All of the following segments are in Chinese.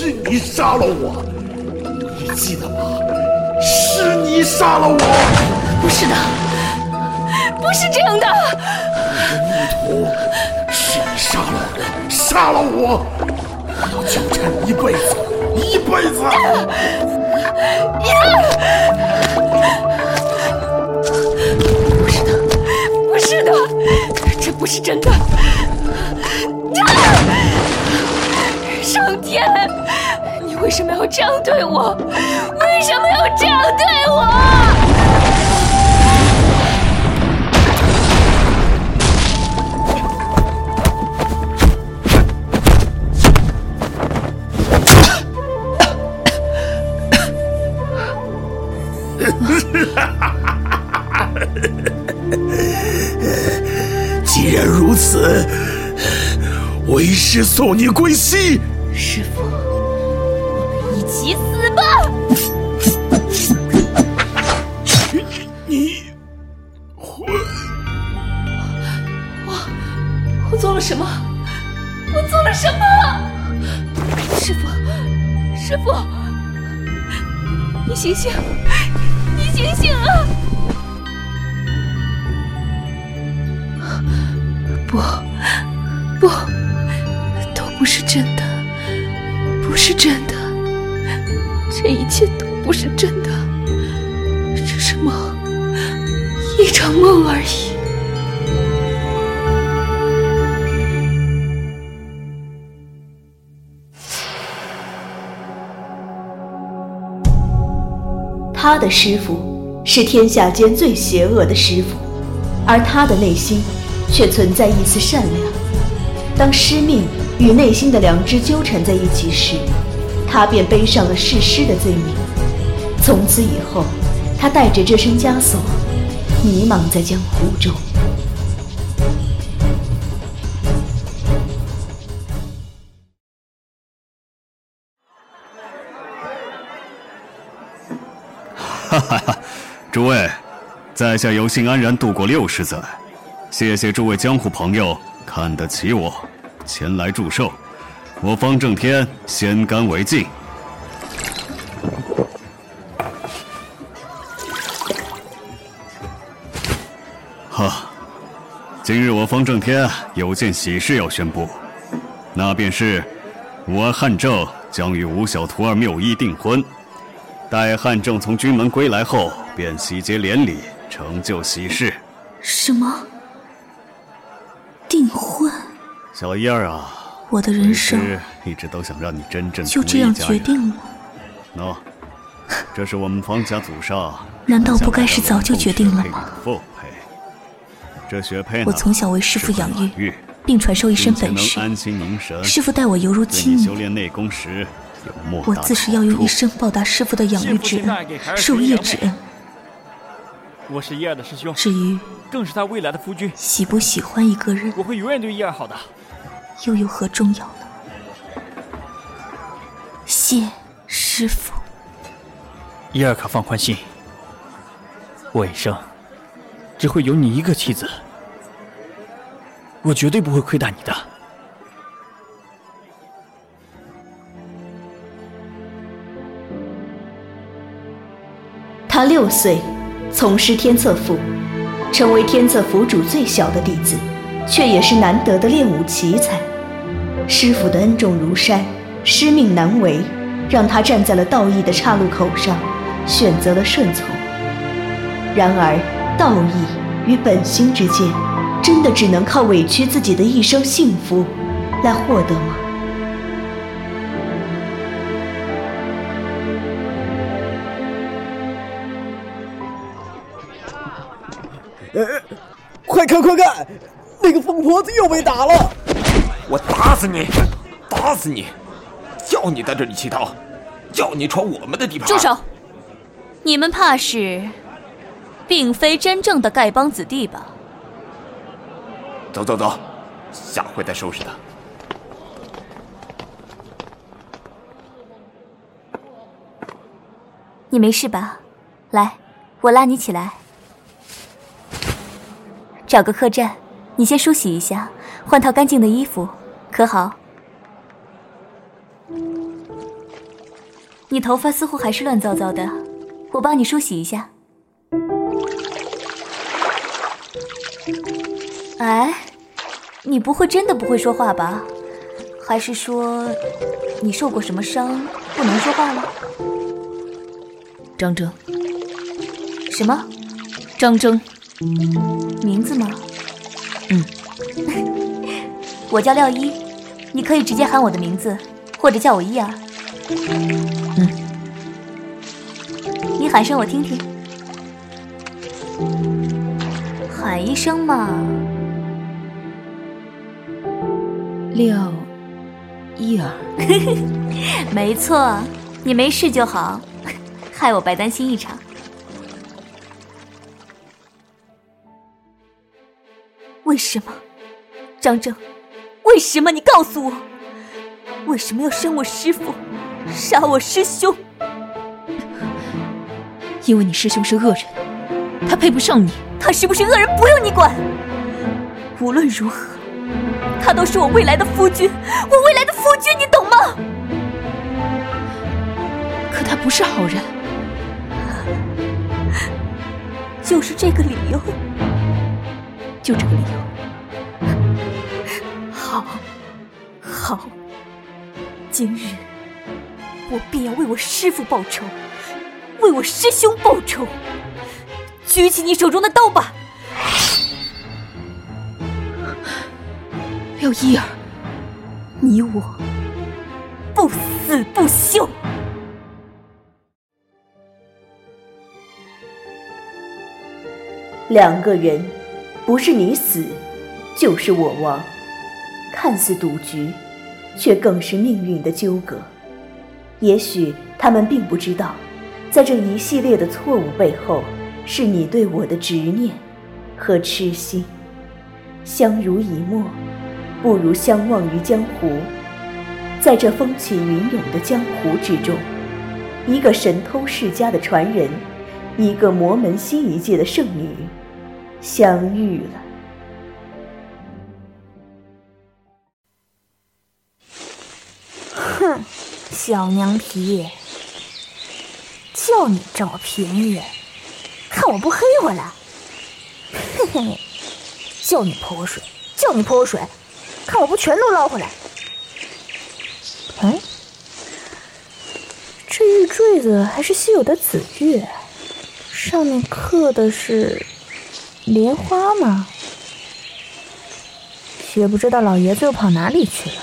是你杀了我，你记得吗？是你杀了我！不是的，不是这样的。我的逆徒，是你杀了我，杀了我！我要纠缠你一辈子，一辈子！不是的，不是的，这不是真的！天，你为什么要这样对我？为什么要这样对我？既然如此，为师送你归西。师傅，我们一起死吧！你我！我我做了什么？我做了什么？师傅，师傅，你醒醒！你醒醒啊！不，不，都不是真的，不是真的，这一切都不是真的，只是梦，一场梦而已。他的师傅是天下间最邪恶的师傅，而他的内心却存在一丝善良。当师命与内心的良知纠缠在一起时，他便背上了弑师的罪名。从此以后，他带着这身枷锁，迷茫在江湖中。哈哈哈！诸位，在下有幸安然度过六十载，谢谢诸位江湖朋友看得起我，前来祝寿。我方正天先干为敬。哈，今日我方正天有件喜事要宣布，那便是我汉正将与吴小徒儿谬一订婚。待汉正从军门归来后，便喜结连理，成就喜事。什么？订婚？小燕儿啊，我的人生一直都想让你真正就这样决定了。喏，这是我们方家祖上，难道不该是早就决定了吗？父配，这雪佩我从小为师傅养育，并传授一身本事。安心凝神，师傅待我犹如亲女。修炼内功时。我自是要用一生报答师傅的养育之恩、授业之恩。我是叶儿的师兄，至于更是他未来的夫君。喜不喜欢一个人，我会永远对叶儿好的，又有何重要呢？谢师傅。伊尔卡放宽心，我一生只会有你一个妻子，我绝对不会亏待你的。他六岁，从师天策府，成为天策府主最小的弟子，却也是难得的练武奇才。师傅的恩重如山，师命难违，让他站在了道义的岔路口上，选择了顺从。然而，道义与本心之间，真的只能靠委屈自己的一生幸福来获得吗？疯婆子又被打了！我打死你，打死你！叫你在这里乞讨，叫你闯我们的地盘！住手！你们怕是，并非真正的丐帮子弟吧？走走走，下回再收拾他。你没事吧？来，我拉你起来。找个客栈，你先梳洗一下，换套干净的衣服，可好？你头发似乎还是乱糟糟的，我帮你梳洗一下。哎，你不会真的不会说话吧？还是说你受过什么伤，不能说话了？张征，什么？张征，名字吗？嗯，我叫廖一，你可以直接喊我的名字，或者叫我一儿。嗯，你喊声我听听，喊一声嘛。廖一儿，没错，你没事就好，害我白担心一场。什么，张正？为什么？你告诉我，为什么要生我师父，杀我师兄？因为你师兄是恶人，他配不上你。他是不是恶人，不用你管。无论如何，他都是我未来的夫君，我未来的夫君，你懂吗？可他不是好人，就是这个理由。就这个理由，好，好，今日我必要为我师父报仇，为我师兄报仇。举起你手中的刀吧，廖一儿，你我不死不休。两个人。不是你死，就是我亡。看似赌局，却更是命运的纠葛。也许他们并不知道，在这一系列的错误背后，是你对我的执念和痴心。相濡以沫，不如相忘于江湖。在这风起云涌的江湖之中，一个神通世家的传人，一个魔门新一届的圣女。相遇了。哼，小娘皮，叫你这么便宜，看我不黑回来！嘿嘿，叫你泼我水，叫你泼我水，看我不全都捞回来！哎，这玉坠子还是稀有的紫玉，上面刻的是。莲花吗？也不知道老爷子又跑哪里去了，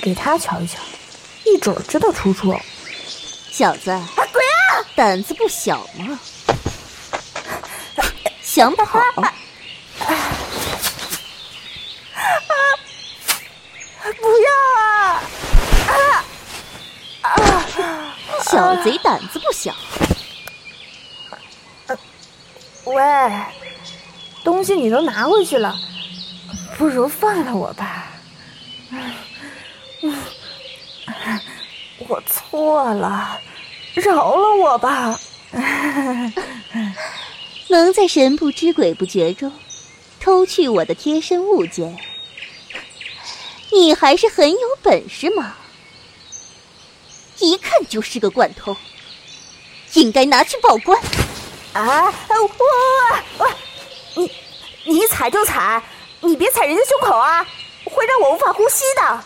给他瞧一瞧，一准知道出处。小子，鬼啊！胆子不小嘛，想跑？啊不要啊！啊！小贼胆子不小。喂。东西你都拿回去了，不如放了我吧。我错了，饶了我吧。能在神不知鬼不觉中偷去我的贴身物件，你还是很有本事嘛！一看就是个惯偷，应该拿去报官。啊！我我。你，你踩就踩，你别踩人家胸口啊，会让我无法呼吸的。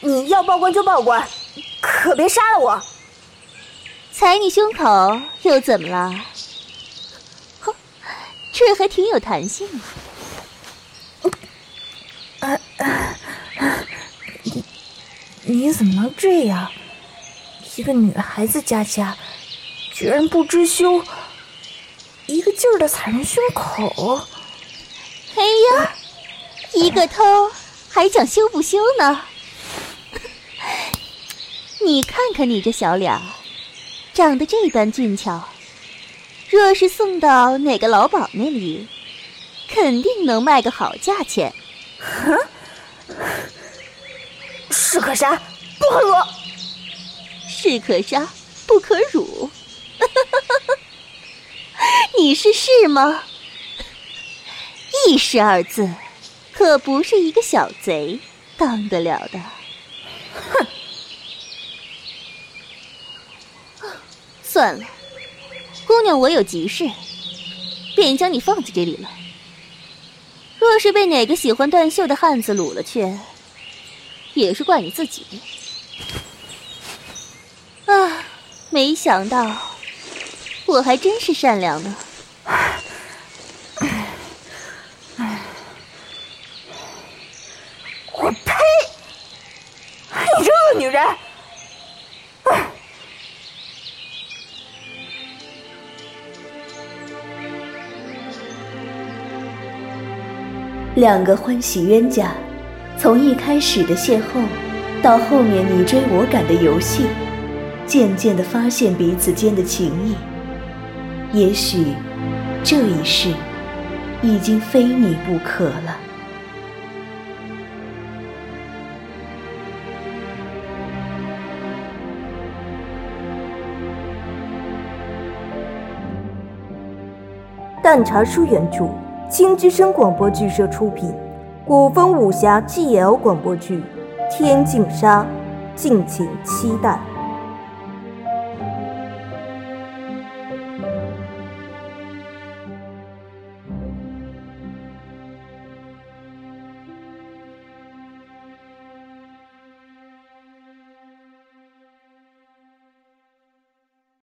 你要报官就报官，可别杀了我。踩你胸口又怎么了？哼，这还挺有弹性啊。你你怎么能这样？一个女孩子家家，居然不知羞。一个劲儿的踩人胸口，哎呀，一个偷还讲羞不羞呢？你看看你这小脸，长得这般俊俏，若是送到哪个老鸨那里，肯定能卖个好价钱。哼，士可杀不可辱，士可杀不可辱。你是是吗？义士二字，可不是一个小贼当得了的。哼！算了，姑娘，我有急事，便将你放在这里了。若是被哪个喜欢断袖的汉子掳了去，也是怪你自己。啊，没想到，我还真是善良呢。我呸！你这恶女人！两个欢喜冤家，从一开始的邂逅，到后面你追我赶的游戏，渐渐的发现彼此间的情谊。也许这一世已经非你不可了。淡茶书原著。青之声广播剧社出品，古风武侠 GL 广播剧《天净沙》，敬请期待。